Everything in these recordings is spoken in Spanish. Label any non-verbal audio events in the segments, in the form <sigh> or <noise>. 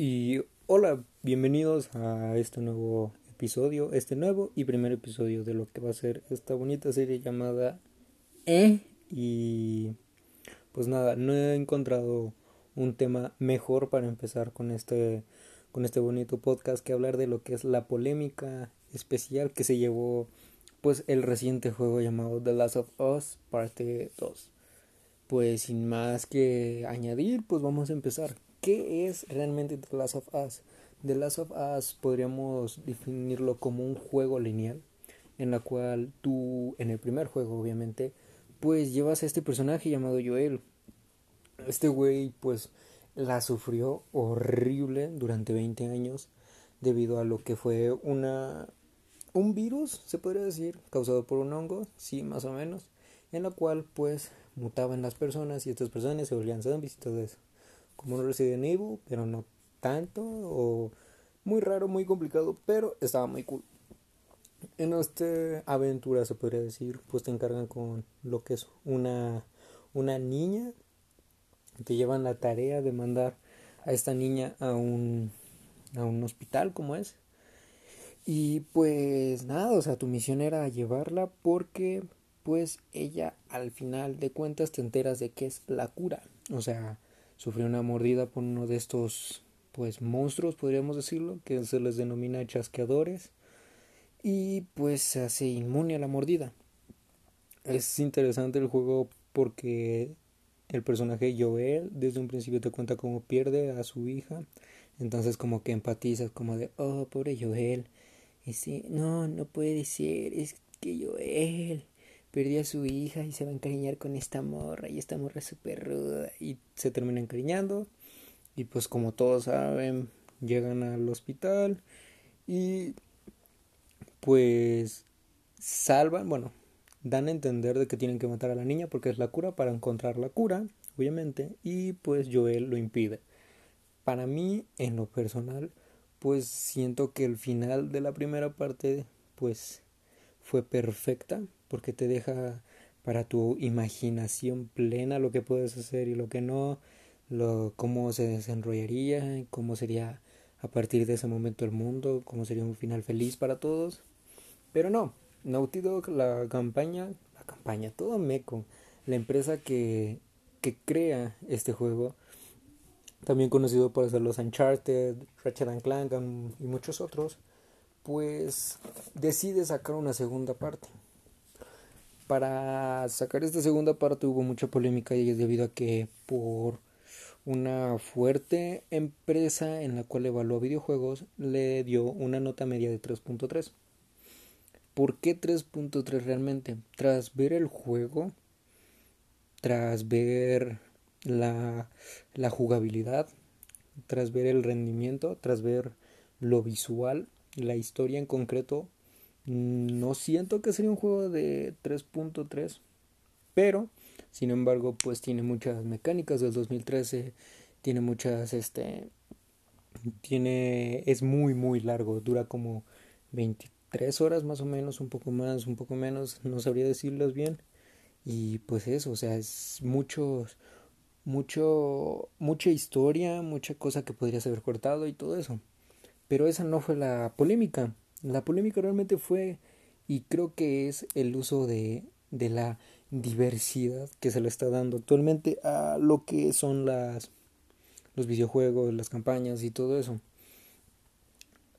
Y hola, bienvenidos a este nuevo episodio, este nuevo y primer episodio de lo que va a ser esta bonita serie llamada E. Y pues nada, no he encontrado un tema mejor para empezar con este con este bonito podcast que hablar de lo que es la polémica especial que se llevó pues el reciente juego llamado The Last of Us parte 2. Pues sin más que añadir, pues vamos a empezar. ¿Qué es realmente The Last of Us? The Last of Us podríamos definirlo como un juego lineal en la cual tú, en el primer juego obviamente, pues llevas a este personaje llamado Joel. Este güey pues la sufrió horrible durante 20 años debido a lo que fue una un virus, se podría decir, causado por un hongo, sí, más o menos, en la cual pues mutaban las personas y estas personas se volvían zombies y todo eso como un Resident Evil, pero no tanto, o muy raro, muy complicado, pero estaba muy cool. En esta aventura se podría decir, pues te encargan con lo que es una, una niña, te llevan la tarea de mandar a esta niña a un, a un hospital como es. Y pues nada, o sea, tu misión era llevarla porque pues ella al final de cuentas te enteras de que es la cura. O sea, sufrió una mordida por uno de estos pues monstruos podríamos decirlo que se les denomina chasqueadores. Y pues se hace inmune a la mordida. Es interesante el juego porque el personaje Joel desde un principio te cuenta cómo pierde a su hija. Entonces como que empatizas como de oh pobre Joel y sí, no no puede ser es que Joel perdió a su hija y se va a encariñar con esta morra y esta morra es súper ruda y se termina encariñando y pues como todos saben llegan al hospital y pues salvan, bueno, dan a entender de que tienen que matar a la niña porque es la cura para encontrar la cura, obviamente, y pues Joel lo impide. Para mí, en lo personal, pues siento que el final de la primera parte pues fue perfecta porque te deja para tu imaginación plena lo que puedes hacer y lo que no, lo, cómo se desenrollaría, cómo sería a partir de ese momento el mundo, cómo sería un final feliz para todos. Pero no, Naughty Dog, la campaña, la campaña, todo meco, la empresa que, que crea este juego, también conocido por hacer los Uncharted, Ratchet Clank y muchos otros, pues decide sacar una segunda parte. Para sacar esta segunda parte hubo mucha polémica y es debido a que por una fuerte empresa en la cual evaluó videojuegos le dio una nota media de 3.3. ¿Por qué 3.3 realmente? Tras ver el juego, tras ver la, la jugabilidad, tras ver el rendimiento, tras ver lo visual, la historia en concreto, no siento que sería un juego de 3.3, pero sin embargo, pues tiene muchas mecánicas del 2013, tiene muchas este tiene es muy muy largo, dura como 23 horas más o menos, un poco más, un poco menos, no sabría decirlos bien. Y pues eso, o sea, es muchos mucho mucha historia, mucha cosa que podrías haber cortado y todo eso. Pero esa no fue la polémica. La polémica realmente fue, y creo que es el uso de, de la diversidad que se le está dando actualmente a lo que son las los videojuegos, las campañas y todo eso.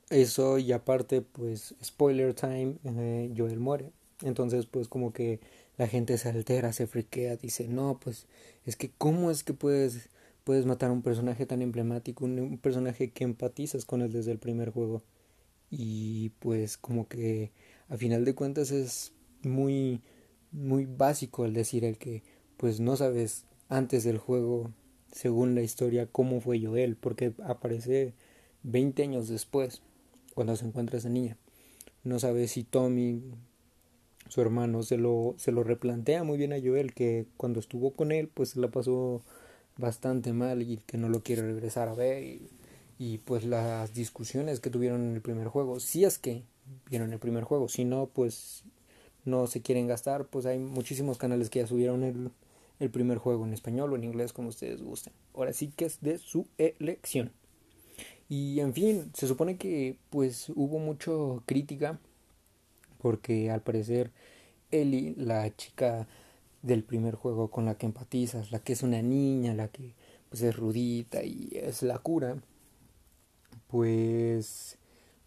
Eso y aparte, pues, spoiler time, eh, Joel muere. Entonces, pues, como que la gente se altera, se friquea, dice, no, pues, es que, ¿cómo es que puedes, puedes matar a un personaje tan emblemático, un personaje que empatizas con él desde el primer juego? Y pues como que a final de cuentas es muy muy básico el decir el que pues no sabes antes del juego según la historia cómo fue Joel porque aparece 20 años después cuando se encuentra esa niña. No sabes si Tommy su hermano se lo se lo replantea muy bien a Joel que cuando estuvo con él pues la pasó bastante mal y que no lo quiere regresar a ver y y pues las discusiones que tuvieron en el primer juego, si es que vieron el primer juego, si no, pues no se quieren gastar, pues hay muchísimos canales que ya subieron el, primer juego en español o en inglés como ustedes gusten. Ahora sí que es de su elección. Y en fin, se supone que pues hubo mucho crítica porque al parecer Ellie, la chica del primer juego con la que empatizas, la que es una niña, la que pues es rudita y es la cura, pues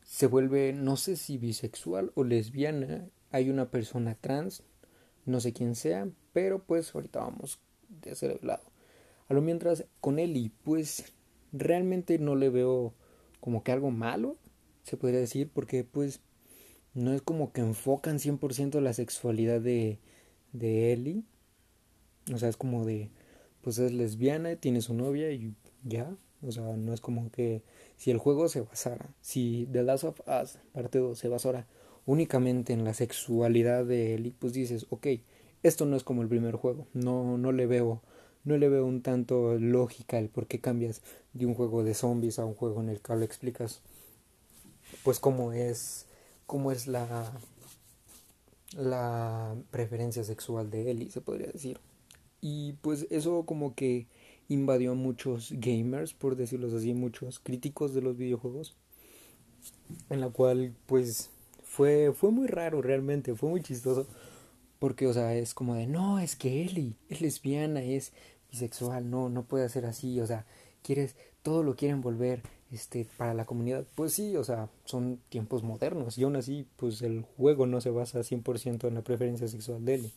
se vuelve no sé si bisexual o lesbiana, hay una persona trans, no sé quién sea, pero pues ahorita vamos de ese lado. A lo mientras con Ellie, pues realmente no le veo como que algo malo, se podría decir, porque pues no es como que enfocan 100% la sexualidad de, de Ellie. O sea, es como de, pues es lesbiana, tiene su novia y ya. O sea, no es como que si el juego se basara, si The Last of Us parte 2 se basara únicamente en la sexualidad de Ellie, pues dices, ok, esto no es como el primer juego, no, no le veo no le veo un tanto lógica el por qué cambias de un juego de zombies a un juego en el que le explicas pues cómo es cómo es la la preferencia sexual de Ellie se podría decir. Y pues eso como que invadió a muchos gamers por decirlo así muchos críticos de los videojuegos en la cual pues fue fue muy raro realmente fue muy chistoso porque o sea es como de no es que Ellie es lesbiana es bisexual, no, no puede ser así, o sea, quieres, todo lo quieren volver este, para la comunidad. Pues sí, o sea, son tiempos modernos y aún así, pues el juego no se basa 100% en la preferencia sexual de él.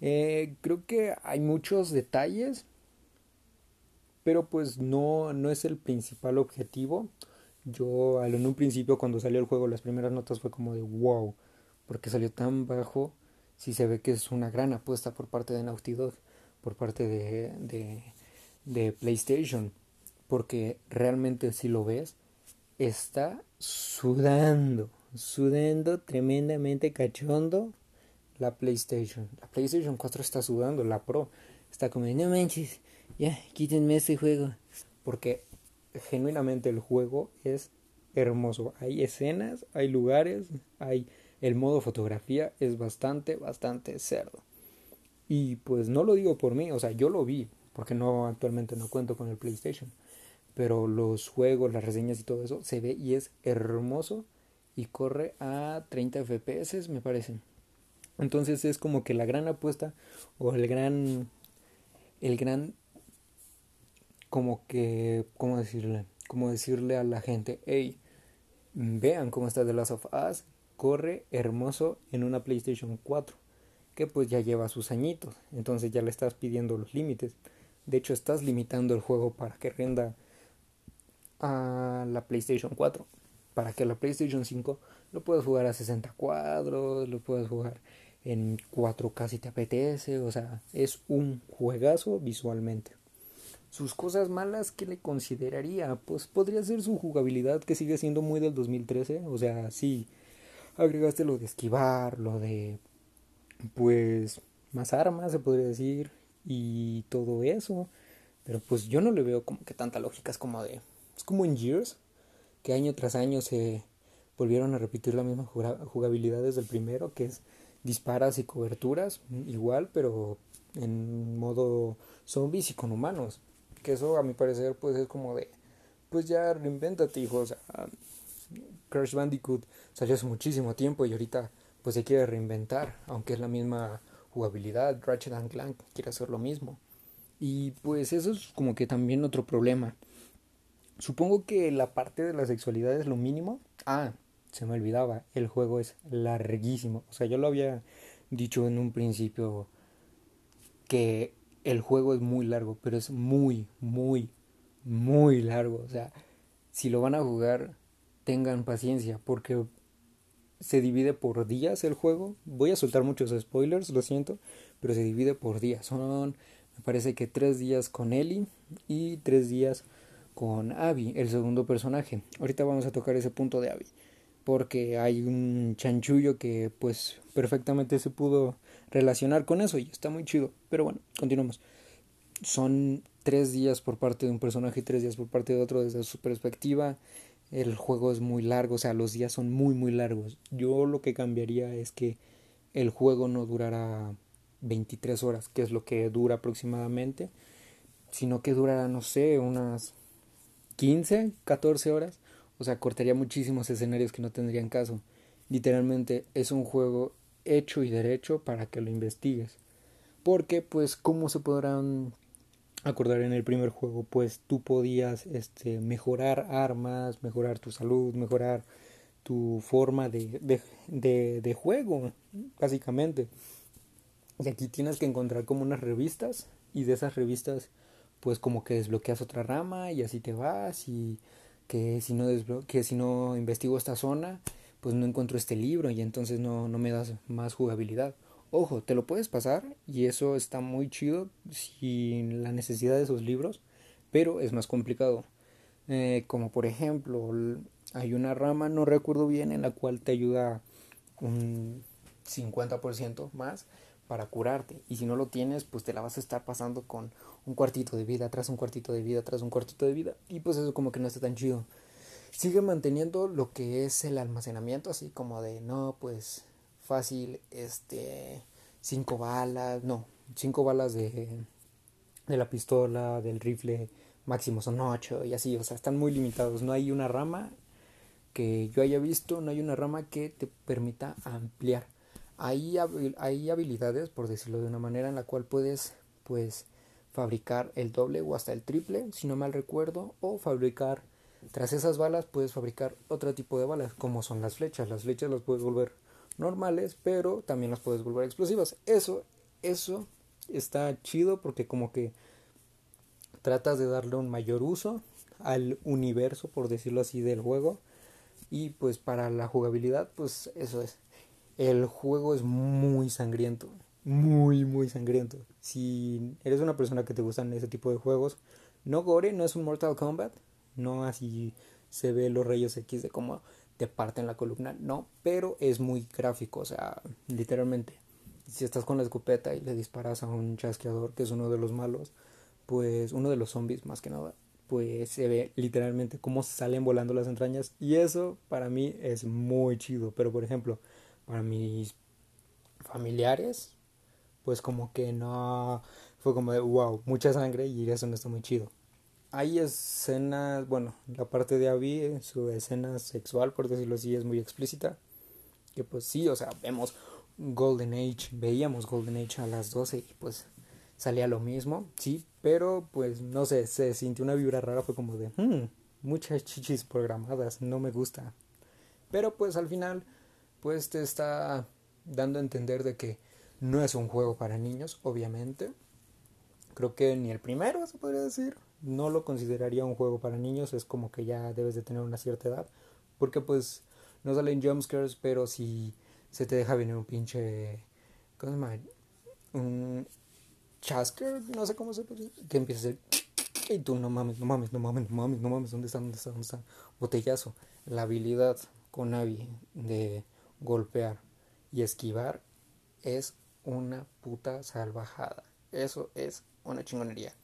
Eh, creo que hay muchos detalles, pero pues no, no es el principal objetivo. Yo en un principio cuando salió el juego las primeras notas fue como de wow, porque salió tan bajo, si se ve que es una gran apuesta por parte de Naughty Dog por parte de, de, de PlayStation. Porque realmente si lo ves, está sudando, sudando tremendamente cachondo la PlayStation. La PlayStation 4 está sudando, la Pro está como, no manches, ya, quítenme este juego. Porque genuinamente el juego es hermoso. Hay escenas, hay lugares, hay el modo fotografía, es bastante, bastante cerdo. Y pues no lo digo por mí, o sea, yo lo vi, porque no actualmente no cuento con el PlayStation. Pero los juegos, las reseñas y todo eso se ve y es hermoso y corre a 30 FPS, me parece. Entonces es como que la gran apuesta o el gran el gran como que cómo decirle, como decirle a la gente, "Hey, vean cómo está The Last of Us, corre hermoso en una PlayStation 4." que pues ya lleva sus añitos, entonces ya le estás pidiendo los límites. De hecho, estás limitando el juego para que renda a la PlayStation 4. Para que la PlayStation 5 lo puedas jugar a 60 cuadros, lo puedas jugar en 4K si te apetece. O sea, es un juegazo visualmente. Sus cosas malas que le consideraría, pues podría ser su jugabilidad que sigue siendo muy del 2013. O sea, sí, agregaste lo de esquivar, lo de pues más armas, se podría decir, y todo eso. Pero pues yo no le veo como que tanta lógica, es como de... Es como en Gears, que año tras año se volvieron a repetir la misma jugabilidad desde el primero, que es disparas y coberturas, igual, pero en modo zombies y con humanos. Eso a mi parecer pues es como de... Pues ya reinvéntate, hijo. O sea, Crash Bandicoot salió hace muchísimo tiempo y ahorita pues se quiere reinventar, aunque es la misma jugabilidad, Ratchet and Clank quiere hacer lo mismo. Y pues eso es como que también otro problema. Supongo que la parte de la sexualidad es lo mínimo. Ah, se me olvidaba, el juego es larguísimo. O sea, yo lo había dicho en un principio que el juego es muy largo, pero es muy, muy, muy largo. O sea, si lo van a jugar, tengan paciencia, porque se divide por días el juego. Voy a soltar muchos spoilers, lo siento, pero se divide por días. Son, me parece que tres días con Ellie y tres días con Abby, el segundo personaje. Ahorita vamos a tocar ese punto de Abby, porque hay un chanchullo que pues perfectamente se pudo relacionar con eso y está muy chido. Pero bueno, continuamos. Son tres días por parte de un personaje y tres días por parte de otro desde su perspectiva el juego es muy largo, o sea, los días son muy, muy largos. Yo lo que cambiaría es que el juego no durara 23 horas, que es lo que dura aproximadamente, sino que durara, no sé, unas 15, 14 horas. O sea, cortaría muchísimos escenarios que no tendrían caso. Literalmente es un juego hecho y derecho para que lo investigues. Porque, pues, ¿cómo se podrán acordar en el primer juego? Pues tú podías este, mejorar armas, mejorar tu salud, mejorar tu forma de, de, de, de juego, básicamente. Y aquí tienes que encontrar como unas revistas y de esas revistas pues como que desbloqueas otra rama y así te vas y que si no que si no investigo esta zona pues no encuentro este libro y entonces no, no me das más jugabilidad. Ojo, te lo puedes pasar y eso está muy chido sin la necesidad de esos libros, pero es más complicado. Eh, como por ejemplo, hay una rama, no recuerdo bien, en la cual te ayuda un 50% más para curarte. Y si no lo tienes, pues te la vas a estar pasando con un cuartito de vida, tras un cuartito de vida, tras un cuartito de vida. Y pues eso como que no está tan chido. Sigue manteniendo lo que es el almacenamiento, así como de, no, pues fácil, este, cinco balas, no, cinco balas de, de la pistola, del rifle, máximo son ocho y así, o sea, están muy limitados. No hay una rama que yo haya visto, no hay una rama que te permita ampliar hay, hay habilidades, por decirlo de una manera, en la cual puedes, pues, fabricar el doble o hasta el triple, si no mal recuerdo, o fabricar, tras esas balas, puedes fabricar otro tipo de balas, como son las flechas. Las flechas las puedes volver normales, pero también las puedes volver explosivas. Eso, eso está chido porque como que tratas de darle un mayor uso al universo, por decirlo así, del juego. Y pues para la jugabilidad, pues eso es. El juego es muy sangriento. Muy, muy sangriento. Si eres una persona que te gustan ese tipo de juegos, no gore, no es un Mortal Kombat. No así se ve los rayos X de cómo te parten la columna. No, pero es muy gráfico. O sea, literalmente. Si estás con la escopeta y le disparas a un chasqueador, que es uno de los malos, pues uno de los zombies más que nada, pues se ve literalmente cómo salen volando las entrañas. Y eso para mí es muy chido. Pero por ejemplo, para mis familiares, pues como que no fue como de wow, mucha sangre y eso no está muy chido. Hay escenas, bueno, la parte de Abby, su escena sexual, por decirlo así, es muy explícita. Que pues sí, o sea, vemos Golden Age, veíamos Golden Age a las 12 y pues salía lo mismo, sí, pero pues no sé, se sintió una vibra rara, fue como de, hmm, muchas chichis programadas, no me gusta. Pero pues al final pues te está dando a entender de que no es un juego para niños, obviamente. Creo que ni el primero se podría decir. No lo consideraría un juego para niños, es como que ya debes de tener una cierta edad. Porque pues no salen jumpscares, pero si se te deja venir un pinche... ¿Cómo se llama? Un chasker, no sé cómo se puede Que empieza a ser... Y tú no mames, no mames, no mames, no mames, no mames, ¿dónde está? ¿Dónde está? ¿Dónde está? Botellazo. La habilidad con Abby de golpear y esquivar es una puta salvajada. Eso es una chingonería.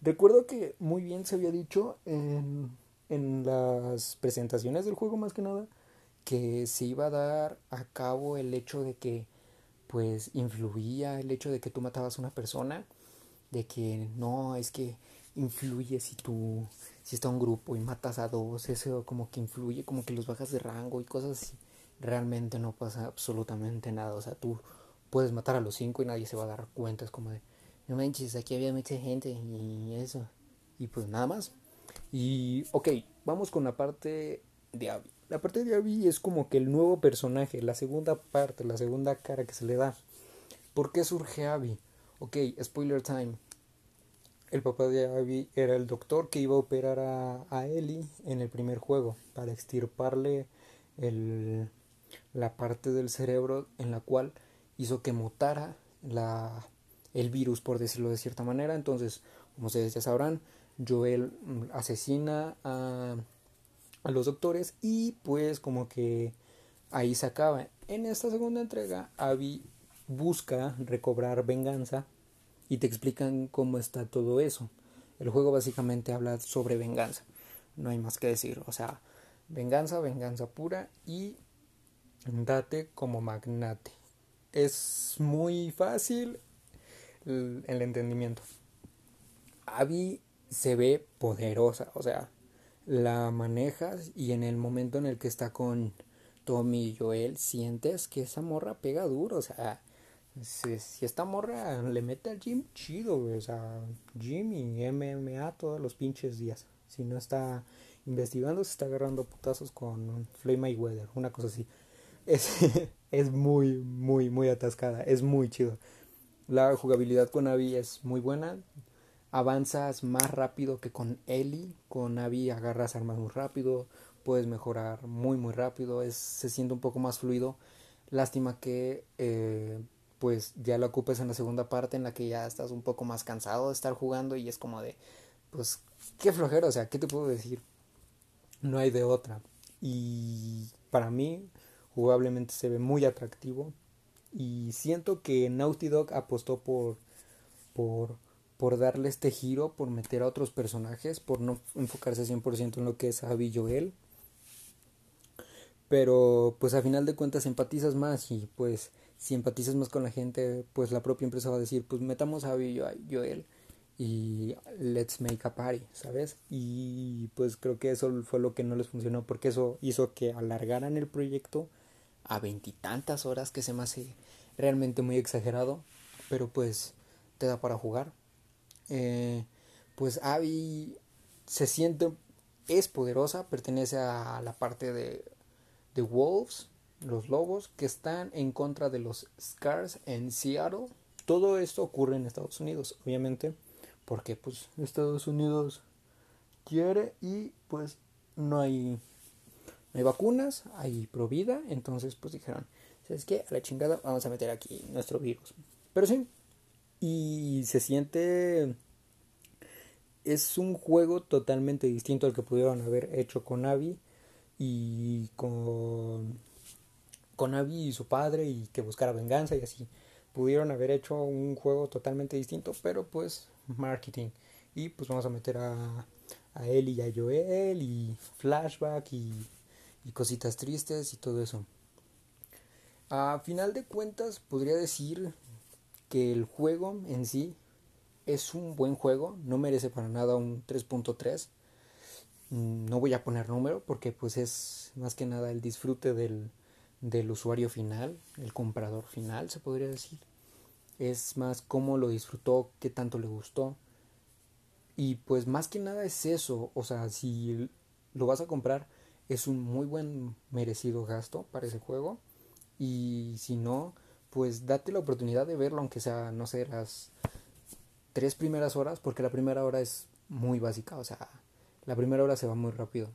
Recuerdo que muy bien se había dicho en, en las presentaciones del juego más que nada que se iba a dar a cabo el hecho de que pues influía el hecho de que tú matabas a una persona de que no es que influye si tú si está un grupo y matas a dos eso como que influye como que los bajas de rango y cosas así realmente no pasa absolutamente nada. O sea, tú puedes matar a los cinco y nadie se va a dar cuenta. Es como de, no manches, aquí había mucha gente y eso. Y pues nada más. Y ok, vamos con la parte de. La parte de Abby es como que el nuevo personaje, la segunda parte, la segunda cara que se le da. ¿Por qué surge Abby? Ok, spoiler time. El papá de Abby era el doctor que iba a operar a, a Ellie en el primer juego para extirparle el, la parte del cerebro en la cual hizo que mutara la, el virus, por decirlo de cierta manera. Entonces, como ustedes ya sabrán, Joel asesina a, a los doctores y pues como que ahí se acaba. En esta segunda entrega, Abby busca recobrar venganza y te explican cómo está todo eso. El juego básicamente habla sobre venganza. No hay más que decir. O sea, venganza, venganza pura y date como magnate. Es muy fácil el, entendimiento. Abby se ve poderosa, o sea, la manejas y en el momento en el que está con Tommy y Joel sientes que esa morra pega duro, o sea, si, esta morra le mete al gym chido, o sea, gym y MMA todos los pinches días. Si no está investigando, se está agarrando putazos con Flame Mayweather, una cosa así. Es, <laughs> es muy, muy, muy atascada, es muy chido. La jugabilidad con Abby es muy buena. Avanzas más rápido que con Ellie. Con Abby agarras armas muy rápido. Puedes mejorar muy, muy rápido. Es, se siente un poco más fluido. Lástima que eh, pues ya lo ocupes en la segunda parte en la que ya estás un poco más cansado de estar jugando y es como de, pues, qué flojero, o sea, ¿qué te puedo decir? No hay de otra. Y para mí, jugablemente se ve muy atractivo. Y siento que Naughty Dog apostó por, por, por darle este giro, por meter a otros personajes, por no enfocarse 100% en lo que es Abby Joel. Pero pues a final de cuentas empatizas más y pues si empatizas más con la gente, pues la propia empresa va a decir, pues metamos a Abby Joel y let's make a party, ¿sabes? Y pues creo que eso fue lo que no les funcionó porque eso hizo que alargaran el proyecto a veintitantas horas que se me hace realmente muy exagerado, pero pues te da para jugar. Eh, pues Abby se siente, es poderosa, pertenece a la parte de, de Wolves, los lobos, que están en contra de los Scars en Seattle. Todo esto ocurre en Estados Unidos, obviamente, porque pues Estados Unidos quiere y pues no hay no hay vacunas, hay provida, entonces pues dijeron, ¿sabes qué? A la chingada vamos a meter aquí nuestro virus. Pero sí, y se siente... Es un juego totalmente distinto al que pudieron haber hecho con Abby y con, con Abby y su padre y que buscara venganza y así. Pudieron haber hecho un juego totalmente distinto, pero pues marketing. Y pues vamos a meter a, a él y a Joel y flashback y y cositas tristes y todo eso. A final de cuentas podría decir que el juego en sí es un buen juego, no merece para nada un 3.3. Mm, no voy a poner número porque pues es más que nada el disfrute del, del usuario final, el comprador final se podría decir. Es más cómo lo disfrutó, qué tanto le gustó. Y pues más que nada es eso, o sea, si lo vas a comprar, es un muy buen merecido gasto para ese juego. Y si no, pues date la oportunidad de verlo, aunque sea, no sé, las tres primeras horas, porque la primera hora es muy básica, o sea, la primera hora se va muy rápido.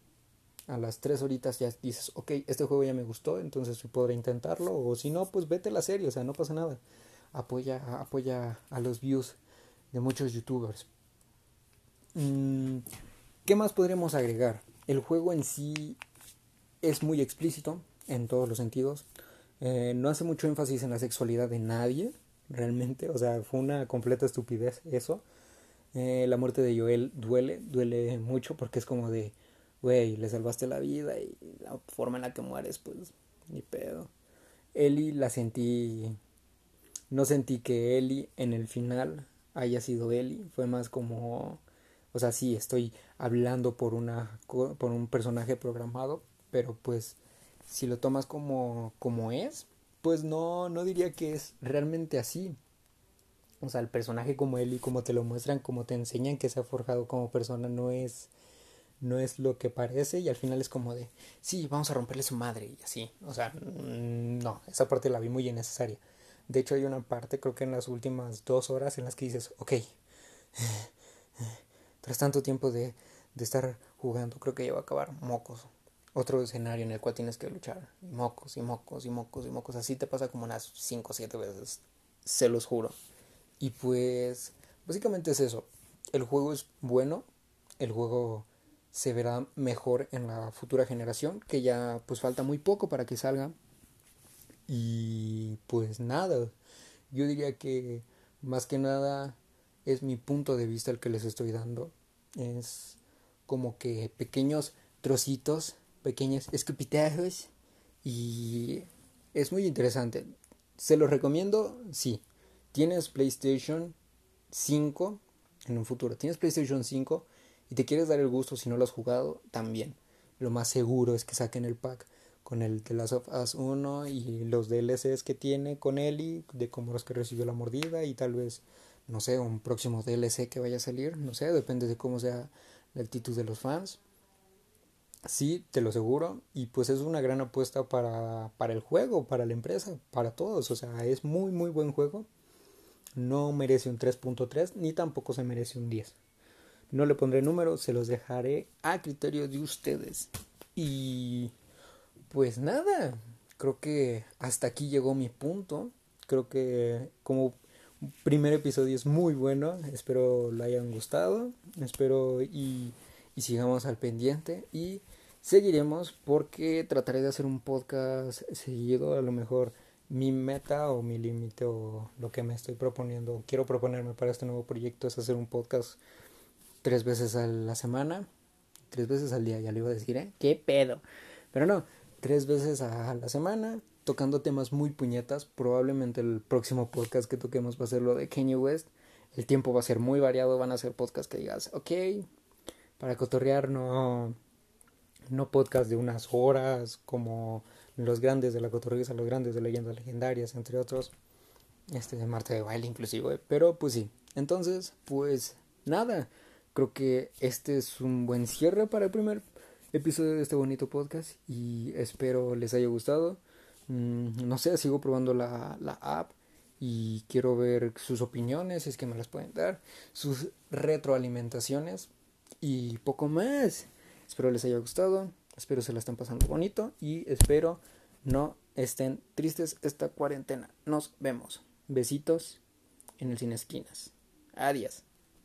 A las tres horitas ya dices, ok, este juego ya me gustó, entonces podré intentarlo, o si no, pues vete la serie, o sea, no pasa nada. Apoya, apoya a los views de muchos youtubers. Mm, ¿Qué más podríamos agregar? El juego en sí es muy explícito en todos los sentidos. Eh, no hace mucho énfasis en la sexualidad de nadie, realmente. O sea, fue una completa estupidez eso. Eh, la muerte de Joel duele, duele mucho porque es como de, güey, le salvaste la vida y la forma en la que mueres, pues, ni pedo. Ellie la sentí, no sentí que Ellie en el final haya sido Ellie, fue más como o sea, sí, estoy hablando por, una, por un personaje programado, pero pues si lo tomas como, como es, pues no, no diría que es realmente así. O sea, el personaje como él y como te lo muestran, como te enseñan que se ha forjado como persona, no es, no es lo que parece y al final es como de, sí, vamos a romperle su madre y así. O sea, mm, no, esa parte la vi muy innecesaria. De hecho, hay una parte, creo que en las últimas dos horas, en las que dices, ok, <sighs> tras tanto tiempo de, de estar jugando, creo que ya va a acabar mocos. Otro escenario en el cual tienes que luchar. Y mocos, y mocos, y mocos, y mocos. Así te pasa como unas 5 o 7 veces. Se los juro. Y pues, básicamente es eso. El juego es bueno. El juego se verá mejor en la futura generación. Que ya pues falta muy poco para que salga. Y pues nada. Yo diría que más que nada es mi punto de vista el que les estoy dando. Es como que pequeños trocitos, pequeños escupitajos y es muy interesante. ¿Se los recomiendo? Sí. Tienes PlayStation 5 en un futuro. Tienes PlayStation 5 y te quieres dar el gusto si no lo has jugado, también. Lo más seguro es que saquen el pack con el The Last of Us 1 y los DLCs que tiene con Ellie, de cómo los que recibió la mordida y tal vez, no sé, un próximo DLC que vaya a salir, no sé, depende de cómo sea la actitud de los fans. Sí, te lo aseguro. Y pues es una gran apuesta para, para el juego, para la empresa, para todos. O sea, es muy, muy buen juego. No merece un 3.3 ni tampoco se merece un 10. No le pondré número, se los dejaré a criterio de ustedes. Y pues nada, creo que hasta aquí llegó mi punto. Creo que como primer episodio es muy bueno. Espero lo hayan gustado. Espero y, y sigamos al pendiente. Y seguiremos porque trataré de hacer un podcast seguido. A lo mejor mi meta o mi límite o lo que me estoy proponiendo, quiero proponerme para este nuevo proyecto es hacer un podcast tres veces a la semana, tres veces al día, ya le iba a decir, ¿eh? ¿Qué pedo? Pero no, tres veces a la semana, tocando temas muy puñetas. Probablemente el próximo podcast que toquemos va a ser lo de Kanye West. El tiempo va a ser muy variado, van a ser podcasts que digas, ok, para cotorrear no, no podcast de unas horas como los grandes de la cotorriza, los grandes de leyendas legendarias, entre otros. Este de Marte de baile inclusive, pero pues sí. Entonces, pues nada, creo que este es un buen cierre para el primer episodio de este bonito podcast y espero les haya gustado. Mm, no sé, sigo probando la, la app y quiero ver sus opiniones, es que me las pueden dar, sus retroalimentaciones y poco más. Espero les haya gustado. Espero se la estén pasando bonito y espero no estén tristes esta cuarentena. Nos vemos. Besitos en el Cine Esquinas. Adiós.